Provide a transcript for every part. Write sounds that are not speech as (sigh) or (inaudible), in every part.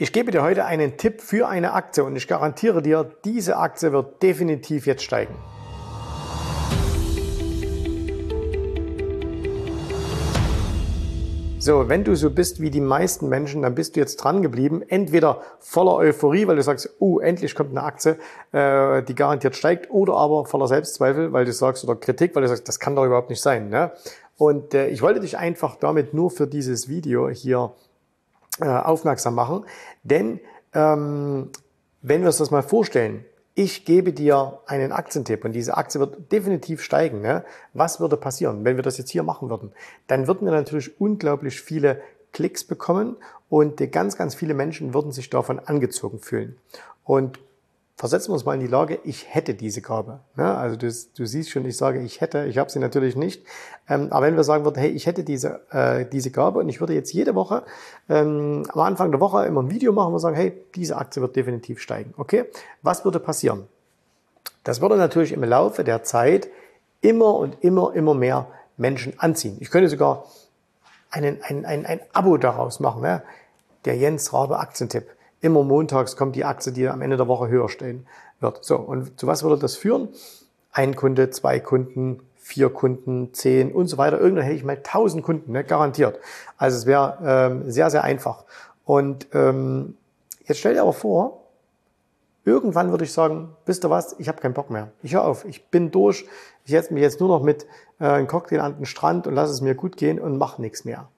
Ich gebe dir heute einen Tipp für eine Aktie und ich garantiere dir, diese Aktie wird definitiv jetzt steigen. So, wenn du so bist wie die meisten Menschen, dann bist du jetzt dran geblieben. Entweder voller Euphorie, weil du sagst, oh, endlich kommt eine Aktie, äh, die garantiert steigt, oder aber voller Selbstzweifel, weil du sagst, oder Kritik, weil du sagst, das kann doch überhaupt nicht sein. Ne? Und äh, ich wollte dich einfach damit nur für dieses Video hier äh, aufmerksam machen. Denn ähm, wenn wir uns das mal vorstellen, ich gebe dir einen Aktientipp und diese Aktie wird definitiv steigen. Ne? Was würde passieren, wenn wir das jetzt hier machen würden? Dann würden wir natürlich unglaublich viele Klicks bekommen und ganz, ganz viele Menschen würden sich davon angezogen fühlen. Und versetzen wir uns mal in die Lage, ich hätte diese Gabe. Ja, also du, du, siehst schon, ich sage, ich hätte, ich habe sie natürlich nicht. Ähm, aber wenn wir sagen würden, hey, ich hätte diese, äh, diese Gabe und ich würde jetzt jede Woche ähm, am Anfang der Woche immer ein Video machen und sagen, hey, diese Aktie wird definitiv steigen. Okay, was würde passieren? Das würde natürlich im Laufe der Zeit immer und immer, immer mehr Menschen anziehen. Ich könnte sogar einen, ein, ein, ein Abo daraus machen, ne? der Jens Rabe Aktientipp immer montags kommt die Aktie, die am Ende der Woche höher stehen wird. So, und zu was würde das führen? Ein Kunde, zwei Kunden, vier Kunden, zehn und so weiter. Irgendwann hätte ich mal tausend Kunden, ne, garantiert. Also es wäre ähm, sehr, sehr einfach. Und ähm, jetzt stell dir aber vor, irgendwann würde ich sagen, wisst ihr was, ich habe keinen Bock mehr. Ich höre auf, ich bin durch, ich setze mich jetzt nur noch mit äh, einem Cocktail an den Strand und lasse es mir gut gehen und mache nichts mehr.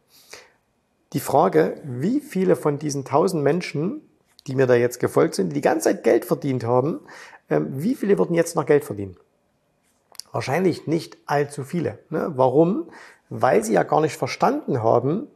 Die Frage, wie viele von diesen tausend Menschen die mir da jetzt gefolgt sind, die die ganze Zeit Geld verdient haben, ähm, wie viele würden jetzt noch Geld verdienen? Wahrscheinlich nicht allzu viele. Ne? Warum? Weil sie ja gar nicht verstanden haben,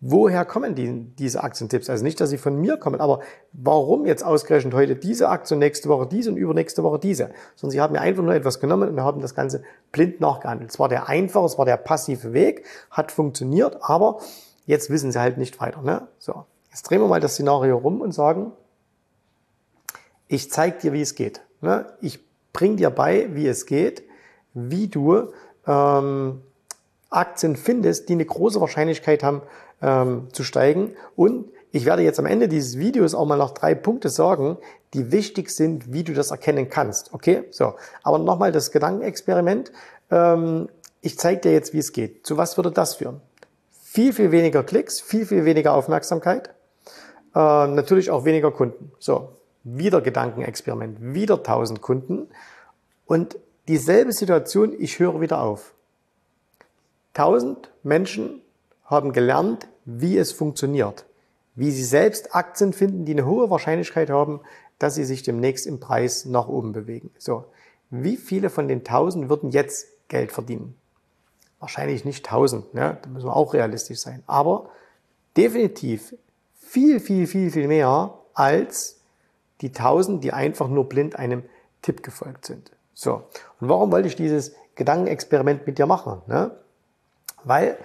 woher kommen die, diese Aktientipps. Also nicht, dass sie von mir kommen, aber warum jetzt ausgerechnet heute diese Aktie, nächste Woche diese und übernächste Woche diese? Sondern sie haben mir einfach nur etwas genommen und haben das Ganze blind nachgehandelt. Es war der einfache, es war der passive Weg, hat funktioniert, aber jetzt wissen sie halt nicht weiter. Ne? So. Jetzt drehen wir mal das Szenario rum und sagen, ich zeige dir, wie es geht. Ne? Ich bring dir bei, wie es geht, wie du ähm, Aktien findest, die eine große Wahrscheinlichkeit haben ähm, zu steigen. Und ich werde jetzt am Ende dieses Videos auch mal noch drei Punkte sagen, die wichtig sind, wie du das erkennen kannst. Okay, so. Aber nochmal das Gedankenexperiment. Ähm, ich zeige dir jetzt, wie es geht. Zu was würde das führen? Viel, viel weniger Klicks, viel, viel weniger Aufmerksamkeit äh, natürlich auch weniger Kunden. So, wieder Gedankenexperiment, wieder 1000 Kunden und dieselbe Situation, ich höre wieder auf. 1000 Menschen haben gelernt, wie es funktioniert, wie sie selbst Aktien finden, die eine hohe Wahrscheinlichkeit haben, dass sie sich demnächst im Preis nach oben bewegen. So, wie viele von den 1000 würden jetzt Geld verdienen? Wahrscheinlich nicht 1000, ne? da müssen wir auch realistisch sein. Aber definitiv viel, viel, viel, viel mehr als die tausend, die einfach nur blind einem Tipp gefolgt sind. So. Und warum wollte ich dieses Gedankenexperiment mit dir machen? Ne? Weil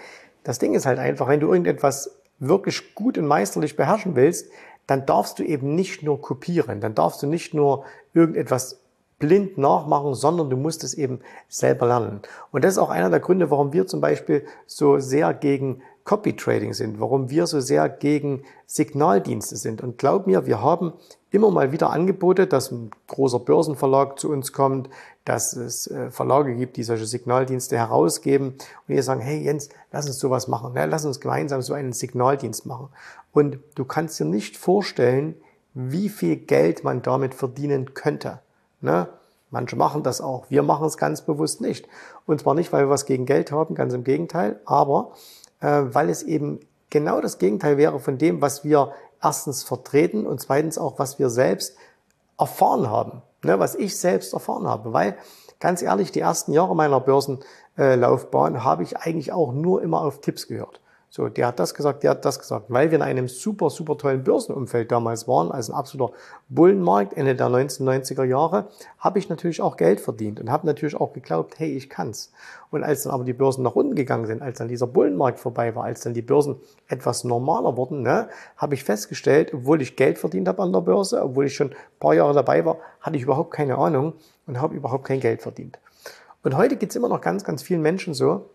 das Ding ist halt einfach, wenn du irgendetwas wirklich gut und meisterlich beherrschen willst, dann darfst du eben nicht nur kopieren, dann darfst du nicht nur irgendetwas blind nachmachen, sondern du musst es eben selber lernen. Und das ist auch einer der Gründe, warum wir zum Beispiel so sehr gegen Copy Trading sind, warum wir so sehr gegen Signaldienste sind. Und glaub mir, wir haben immer mal wieder Angebote, dass ein großer Börsenverlag zu uns kommt, dass es äh, Verlage gibt, die solche Signaldienste herausgeben und die sagen, hey Jens, lass uns sowas machen, ne? lass uns gemeinsam so einen Signaldienst machen. Und du kannst dir nicht vorstellen, wie viel Geld man damit verdienen könnte. Ne? Manche machen das auch. Wir machen es ganz bewusst nicht. Und zwar nicht, weil wir was gegen Geld haben, ganz im Gegenteil, aber weil es eben genau das Gegenteil wäre von dem, was wir erstens vertreten und zweitens auch, was wir selbst erfahren haben, ne, was ich selbst erfahren habe. Weil, ganz ehrlich, die ersten Jahre meiner Börsenlaufbahn habe ich eigentlich auch nur immer auf Tipps gehört. So, der hat das gesagt, der hat das gesagt. Weil wir in einem super, super tollen Börsenumfeld damals waren, also ein absoluter Bullenmarkt Ende der 1990er Jahre, habe ich natürlich auch Geld verdient und habe natürlich auch geglaubt, hey, ich kann's. Und als dann aber die Börsen nach unten gegangen sind, als dann dieser Bullenmarkt vorbei war, als dann die Börsen etwas normaler wurden, ne, habe ich festgestellt, obwohl ich Geld verdient habe an der Börse, obwohl ich schon ein paar Jahre dabei war, hatte ich überhaupt keine Ahnung und habe überhaupt kein Geld verdient. Und heute geht's immer noch ganz, ganz vielen Menschen so,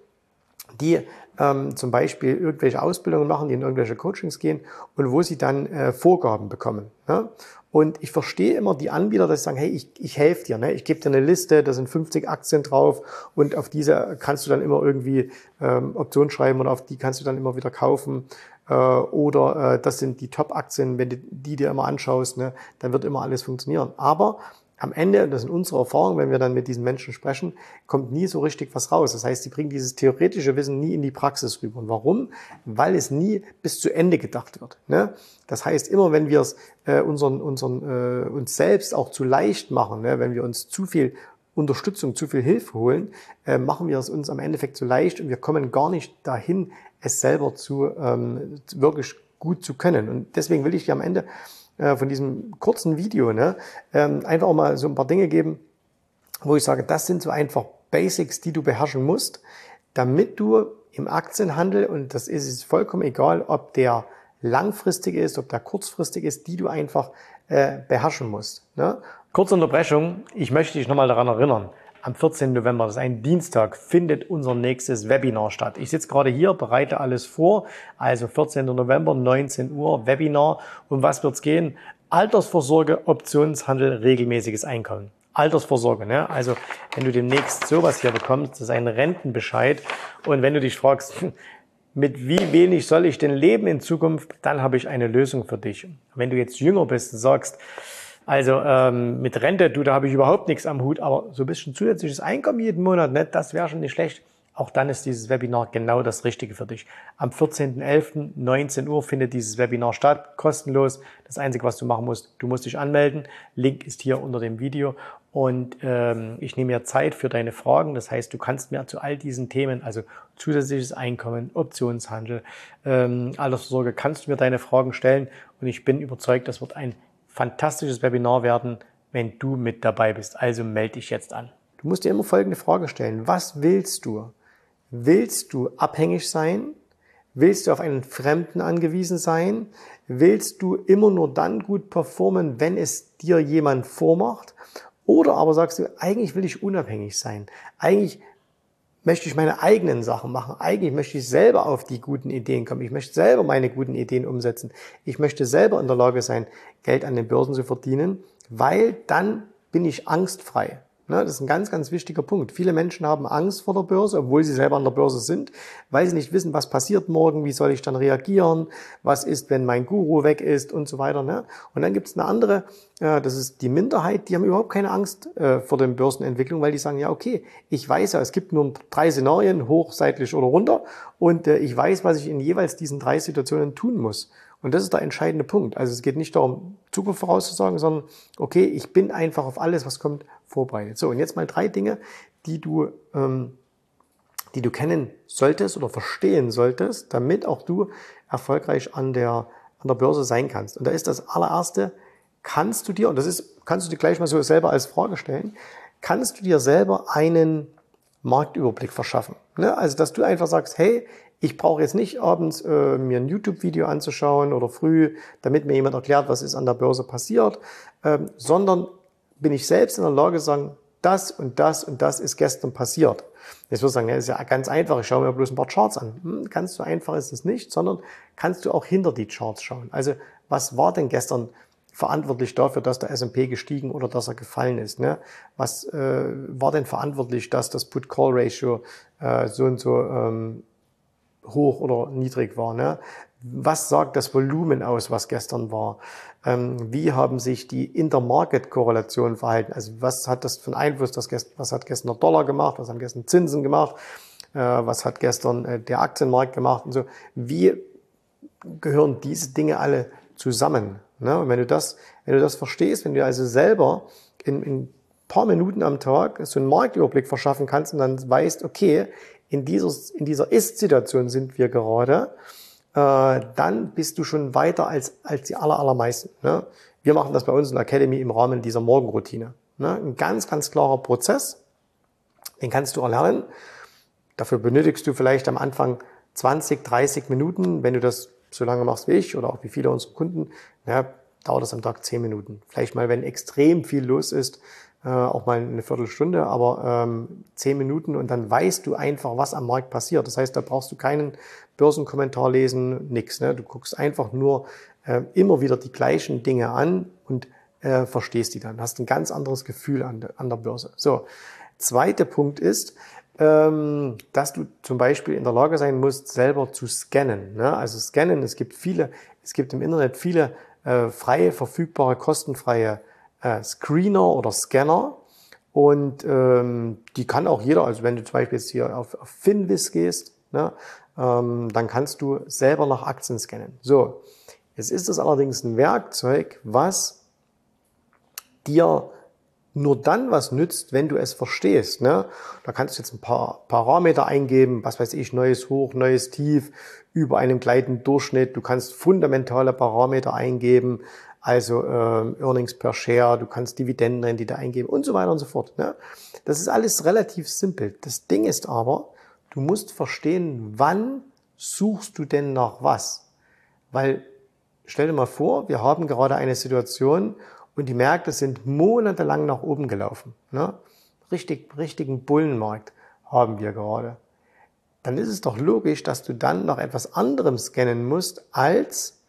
die ähm, zum Beispiel irgendwelche Ausbildungen machen, die in irgendwelche Coachings gehen und wo sie dann äh, Vorgaben bekommen. Ne? Und ich verstehe immer die Anbieter, dass sie sagen, hey, ich, ich helfe dir, ne? ich gebe dir eine Liste, da sind 50 Aktien drauf und auf diese kannst du dann immer irgendwie ähm, Optionen schreiben und auf die kannst du dann immer wieder kaufen. Äh, oder äh, das sind die Top-Aktien, wenn du die dir immer anschaust, ne, dann wird immer alles funktionieren. Aber am Ende, das sind unsere Erfahrungen, wenn wir dann mit diesen Menschen sprechen, kommt nie so richtig was raus. Das heißt, sie bringen dieses theoretische Wissen nie in die Praxis rüber. Und warum? Weil es nie bis zu Ende gedacht wird. Ne? Das heißt, immer wenn wir es äh, unseren, unseren, äh, uns selbst auch zu leicht machen, ne? wenn wir uns zu viel Unterstützung, zu viel Hilfe holen, äh, machen wir es uns am Endeffekt zu leicht und wir kommen gar nicht dahin, es selber zu ähm, wirklich gut zu können. Und deswegen will ich dir am Ende äh, von diesem kurzen Video ne, ähm, einfach auch mal so ein paar Dinge geben, wo ich sage, das sind so einfach Basics, die du beherrschen musst, damit du im Aktienhandel, und das ist es vollkommen egal, ob der langfristig ist, ob der kurzfristig ist, die du einfach äh, beherrschen musst. Ne? Kurze Unterbrechung, ich möchte dich nochmal daran erinnern, am 14. November, das ist ein Dienstag, findet unser nächstes Webinar statt. Ich sitze gerade hier, bereite alles vor. Also 14. November, 19 Uhr, Webinar. Um was wird's gehen? Altersvorsorge, Optionshandel, regelmäßiges Einkommen. Altersvorsorge, ne? Also wenn du demnächst sowas hier bekommst, das ist ein Rentenbescheid. Und wenn du dich fragst, (laughs) mit wie wenig soll ich denn leben in Zukunft, dann habe ich eine Lösung für dich. Wenn du jetzt jünger bist und sagst, also ähm, mit Rente, du, da habe ich überhaupt nichts am Hut, aber so ein bisschen zusätzliches Einkommen jeden Monat, ne, das wäre schon nicht schlecht. Auch dann ist dieses Webinar genau das Richtige für dich. Am 14.11. 19 Uhr findet dieses Webinar statt, kostenlos. Das Einzige, was du machen musst, du musst dich anmelden. Link ist hier unter dem Video. Und ähm, ich nehme mir Zeit für deine Fragen. Das heißt, du kannst mir zu all diesen Themen, also zusätzliches Einkommen, Optionshandel, ähm, Altersvorsorge, kannst du mir deine Fragen stellen. Und ich bin überzeugt, das wird ein fantastisches Webinar werden, wenn du mit dabei bist. Also melde dich jetzt an. Du musst dir immer folgende Frage stellen. Was willst du? Willst du abhängig sein? Willst du auf einen Fremden angewiesen sein? Willst du immer nur dann gut performen, wenn es dir jemand vormacht? Oder aber sagst du, eigentlich will ich unabhängig sein. Eigentlich möchte ich meine eigenen Sachen machen. Eigentlich möchte ich selber auf die guten Ideen kommen. Ich möchte selber meine guten Ideen umsetzen. Ich möchte selber in der Lage sein, Geld an den Börsen zu verdienen, weil dann bin ich angstfrei. Ne, das ist ein ganz, ganz wichtiger Punkt. Viele Menschen haben Angst vor der Börse, obwohl sie selber an der Börse sind, weil sie nicht wissen, was passiert morgen, wie soll ich dann reagieren, was ist, wenn mein Guru weg ist und so weiter. Ne? Und dann gibt es eine andere, äh, das ist die Minderheit, die haben überhaupt keine Angst äh, vor den Börsenentwicklungen, weil die sagen, ja, okay, ich weiß ja, es gibt nur drei Szenarien, hoch, seitlich oder runter, und äh, ich weiß, was ich in jeweils diesen drei Situationen tun muss. Und das ist der entscheidende Punkt. Also es geht nicht darum, Zukunft vorauszusagen, sondern okay, ich bin einfach auf alles, was kommt, vorbereitet. So, und jetzt mal drei Dinge, die du, ähm, die du kennen solltest oder verstehen solltest, damit auch du erfolgreich an der, an der Börse sein kannst. Und da ist das allererste, kannst du dir, und das ist, kannst du dir gleich mal so selber als Frage stellen, kannst du dir selber einen Marktüberblick verschaffen? Ne? Also, dass du einfach sagst, hey, ich brauche jetzt nicht abends äh, mir ein YouTube-Video anzuschauen oder früh, damit mir jemand erklärt, was ist an der Börse passiert, ähm, sondern bin ich selbst in der Lage zu sagen, das und das und das ist gestern passiert. Jetzt würde ich sagen, ja, ist ja ganz einfach, ich schaue mir bloß ein paar Charts an. Hm, ganz so einfach ist es nicht, sondern kannst du auch hinter die Charts schauen. Also was war denn gestern verantwortlich dafür, dass der S&P gestiegen oder dass er gefallen ist? Ne? Was äh, war denn verantwortlich, dass das Put-Call-Ratio äh, so und so ähm, hoch oder niedrig war. Ne? Was sagt das Volumen aus, was gestern war? Ähm, wie haben sich die Intermarket-Korrelationen verhalten? Also was hat das für einen Einfluss? Was hat gestern der Dollar gemacht? Was haben gestern Zinsen gemacht? Äh, was hat gestern äh, der Aktienmarkt gemacht? Und so. Wie gehören diese Dinge alle zusammen? Ne? Und wenn du das, wenn du das verstehst, wenn du also selber in, in paar Minuten am Tag so einen Marktüberblick verschaffen kannst und dann weißt, okay, in dieser, in dieser Ist-Situation sind wir gerade, äh, dann bist du schon weiter als, als die aller, allermeisten. Ne? Wir machen das bei uns in der Academy im Rahmen dieser Morgenroutine. Ne? Ein ganz, ganz klarer Prozess, den kannst du erlernen. Dafür benötigst du vielleicht am Anfang 20, 30 Minuten, wenn du das so lange machst wie ich oder auch wie viele unserer Kunden, ja, dauert das am Tag 10 Minuten. Vielleicht mal, wenn extrem viel los ist, äh, auch mal eine Viertelstunde, aber ähm, zehn Minuten und dann weißt du einfach, was am Markt passiert. Das heißt, da brauchst du keinen Börsenkommentar lesen, nix. Ne? Du guckst einfach nur äh, immer wieder die gleichen Dinge an und äh, verstehst die dann. Hast ein ganz anderes Gefühl an, de, an der Börse. So, zweiter Punkt ist, ähm, dass du zum Beispiel in der Lage sein musst, selber zu scannen. Ne? Also scannen, es gibt viele, es gibt im Internet viele äh, freie, verfügbare, kostenfreie äh, Screener oder Scanner. Und ähm, die kann auch jeder, also wenn du zum Beispiel jetzt hier auf, auf Finvis gehst, ne, ähm, dann kannst du selber nach Aktien scannen. So, jetzt ist das allerdings ein Werkzeug, was dir nur dann was nützt, wenn du es verstehst. Ne? Da kannst du jetzt ein paar Parameter eingeben, was weiß ich, neues Hoch, neues Tief, über einem gleitenden Durchschnitt. Du kannst fundamentale Parameter eingeben, also äh, Earnings per Share, du kannst Dividendenrendite eingeben und so weiter und so fort. Ne? Das ist alles relativ simpel. Das Ding ist aber, du musst verstehen, wann suchst du denn nach was? Weil, stell dir mal vor, wir haben gerade eine Situation und die Märkte sind monatelang nach oben gelaufen. Ne? Richtig, richtigen Bullenmarkt haben wir gerade. Dann ist es doch logisch, dass du dann nach etwas anderem scannen musst, als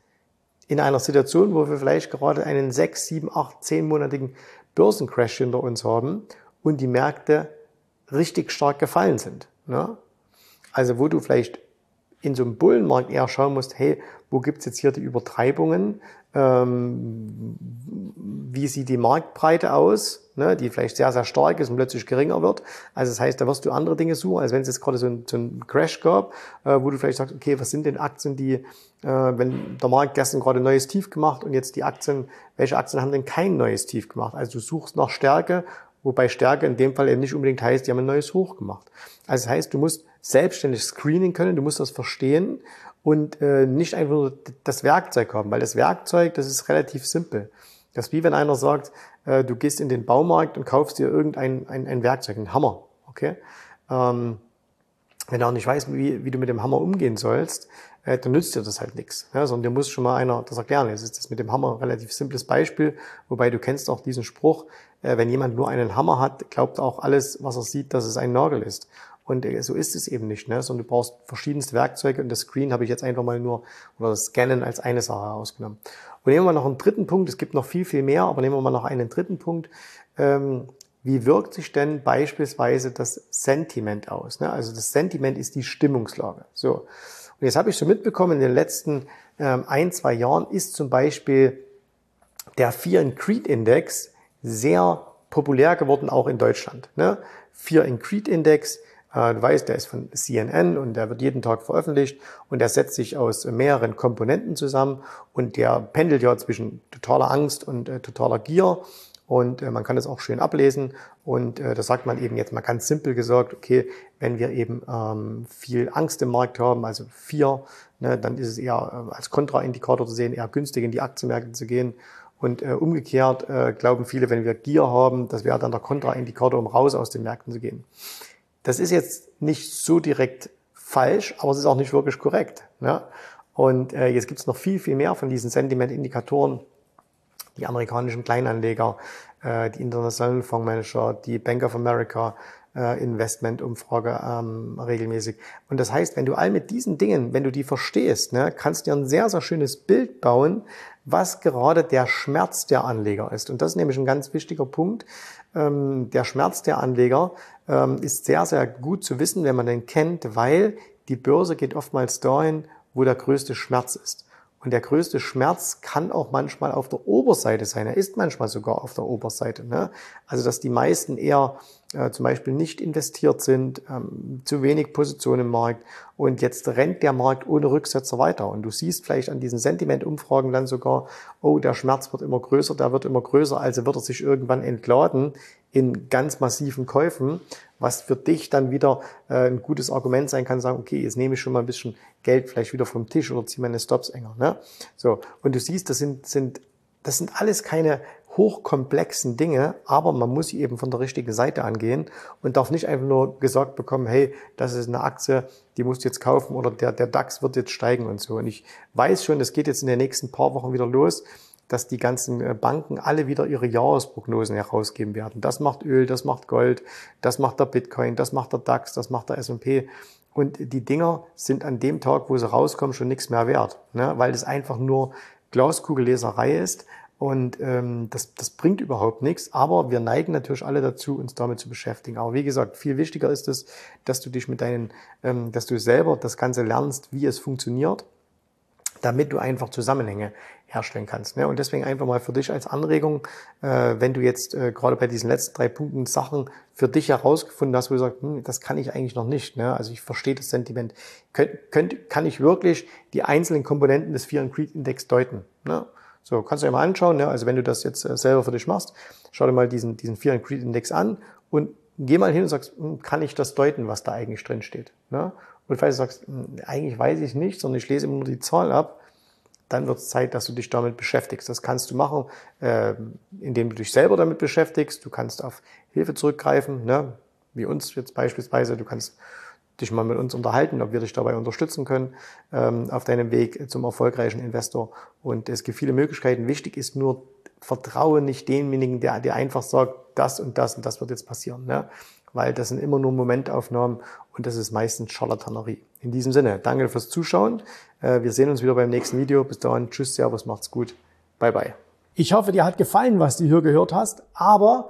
in einer Situation, wo wir vielleicht gerade einen sechs, sieben, acht, zehnmonatigen Börsencrash hinter uns haben und die Märkte richtig stark gefallen sind. Ne? Also wo du vielleicht in so einem Bullenmarkt eher schauen musst, hey, wo gibt's jetzt hier die Übertreibungen? Ähm, wie sieht die Marktbreite aus, ne, die vielleicht sehr, sehr stark ist und plötzlich geringer wird. Also das heißt, da wirst du andere Dinge suchen, als wenn es jetzt gerade so ein, so Crash gab, äh, wo du vielleicht sagst, okay, was sind denn Aktien, die, äh, wenn der Markt gestern gerade ein neues Tief gemacht und jetzt die Aktien, welche Aktien haben denn kein neues Tief gemacht? Also du suchst nach Stärke, wobei Stärke in dem Fall eben nicht unbedingt heißt, die haben ein neues Hoch gemacht. Also das heißt, du musst selbstständig screenen können, du musst das verstehen und äh, nicht einfach nur das Werkzeug haben, weil das Werkzeug, das ist relativ simpel. Das ist wie wenn einer sagt, äh, du gehst in den Baumarkt und kaufst dir irgendein ein, ein Werkzeug, ein Hammer, okay? Ähm, wenn du auch nicht weißt, wie, wie du mit dem Hammer umgehen sollst, äh, dann nützt dir das halt nichts. Ja, sondern dir muss schon mal einer das erklären. Jetzt ist das mit dem Hammer ein relativ simples Beispiel, wobei du kennst auch diesen Spruch, äh, wenn jemand nur einen Hammer hat, glaubt auch alles, was er sieht, dass es ein Nagel ist. Und äh, so ist es eben nicht, ne? sondern du brauchst verschiedenste Werkzeuge und das Screen habe ich jetzt einfach mal nur, oder das Scannen als eine Sache herausgenommen. Und nehmen wir noch einen dritten Punkt, es gibt noch viel, viel mehr, aber nehmen wir mal noch einen dritten Punkt. Ähm, wie wirkt sich denn beispielsweise das Sentiment aus? Ne? Also das Sentiment ist die Stimmungslage. So. Und jetzt habe ich schon mitbekommen, in den letzten ähm, ein, zwei Jahren ist zum Beispiel der Fear and Creed Index sehr populär geworden, auch in Deutschland. Ne? Fear and Creed Index du weißt, der ist von CNN und der wird jeden Tag veröffentlicht und der setzt sich aus mehreren Komponenten zusammen und der pendelt ja zwischen totaler Angst und äh, totaler Gier und äh, man kann das auch schön ablesen und äh, da sagt man eben jetzt mal ganz simpel gesagt, okay, wenn wir eben ähm, viel Angst im Markt haben, also vier, ne, dann ist es eher äh, als Kontraindikator zu sehen, eher günstig in die Aktienmärkte zu gehen und äh, umgekehrt äh, glauben viele, wenn wir Gier haben, das wäre dann der Kontraindikator, um raus aus den Märkten zu gehen. Das ist jetzt nicht so direkt falsch, aber es ist auch nicht wirklich korrekt. Ne? Und äh, jetzt gibt es noch viel, viel mehr von diesen Sentiment-Indikatoren. Die amerikanischen Kleinanleger, äh, die internationalen Fondsmanager, die Bank of America, äh, Investmentumfrage ähm, regelmäßig. Und das heißt, wenn du all mit diesen Dingen, wenn du die verstehst, ne, kannst du dir ein sehr, sehr schönes Bild bauen, was gerade der Schmerz der Anleger ist. Und das ist nämlich ein ganz wichtiger Punkt. Ähm, der Schmerz der Anleger ähm, ist sehr, sehr gut zu wissen, wenn man den kennt, weil die Börse geht oftmals dahin, wo der größte Schmerz ist. Und der größte Schmerz kann auch manchmal auf der Oberseite sein. Er ist manchmal sogar auf der Oberseite. Ne? Also dass die meisten eher äh, zum Beispiel nicht investiert sind, ähm, zu wenig Position im Markt und jetzt rennt der Markt ohne Rücksetzer weiter. Und du siehst vielleicht an diesen Sentimentumfragen dann sogar, oh, der Schmerz wird immer größer, der wird immer größer, also wird er sich irgendwann entladen in ganz massiven Käufen, was für dich dann wieder äh, ein gutes Argument sein kann, sagen, okay, jetzt nehme ich schon mal ein bisschen Geld vielleicht wieder vom Tisch oder ziehe meine Stops enger. Ne? So, und du siehst, das sind, sind, das sind alles keine hochkomplexen Dinge, aber man muss sie eben von der richtigen Seite angehen und darf nicht einfach nur gesagt bekommen, hey, das ist eine Aktie, die musst du jetzt kaufen oder der, der DAX wird jetzt steigen und so. Und ich weiß schon, es geht jetzt in den nächsten paar Wochen wieder los dass die ganzen äh, Banken alle wieder ihre Jahresprognosen herausgeben werden. Das macht Öl, das macht Gold, das macht der Bitcoin, das macht der DAX, das macht der S&P. Und die Dinger sind an dem Tag, wo sie rauskommen, schon nichts mehr wert, ne? weil das einfach nur Glaskugelleserei ist und ähm, das, das bringt überhaupt nichts, aber wir neigen natürlich alle dazu, uns damit zu beschäftigen. Aber wie gesagt, viel wichtiger ist es, dass du dich mit deinen, ähm, dass du selber das Ganze lernst, wie es funktioniert, damit du einfach Zusammenhänge herstellen kannst. Ne? Und deswegen einfach mal für dich als Anregung, äh, wenn du jetzt äh, gerade bei diesen letzten drei Punkten Sachen für dich herausgefunden hast, wo du sagst, hm, das kann ich eigentlich noch nicht. Ne? Also ich verstehe das Sentiment. Könnt, könnt, kann ich wirklich die einzelnen Komponenten des Fear and Greed Index deuten? Ne? So, kannst du dir mal anschauen. Ne? Also wenn du das jetzt äh, selber für dich machst, schau dir mal diesen, diesen Fear and Greed Index an und geh mal hin und sagst, hm, kann ich das deuten, was da eigentlich drin steht? Ne? Und falls du sagst, hm, eigentlich weiß ich nicht, sondern ich lese immer nur die Zahl ab, dann wird es Zeit, dass du dich damit beschäftigst. Das kannst du machen, äh, indem du dich selber damit beschäftigst. Du kannst auf Hilfe zurückgreifen, ne? wie uns jetzt beispielsweise. Du kannst dich mal mit uns unterhalten, ob wir dich dabei unterstützen können ähm, auf deinem Weg zum erfolgreichen Investor. Und es gibt viele Möglichkeiten. Wichtig ist nur, vertraue nicht demjenigen, der dir einfach sagt, das und das und das wird jetzt passieren. Ne? Weil das sind immer nur Momentaufnahmen und das ist meistens Charlatanerie. In diesem Sinne, danke fürs Zuschauen. Äh, wir sehen uns wieder beim nächsten Video. Bis dahin, tschüss, servus, macht's gut. Bye, bye. Ich hoffe, dir hat gefallen, was du hier gehört hast, aber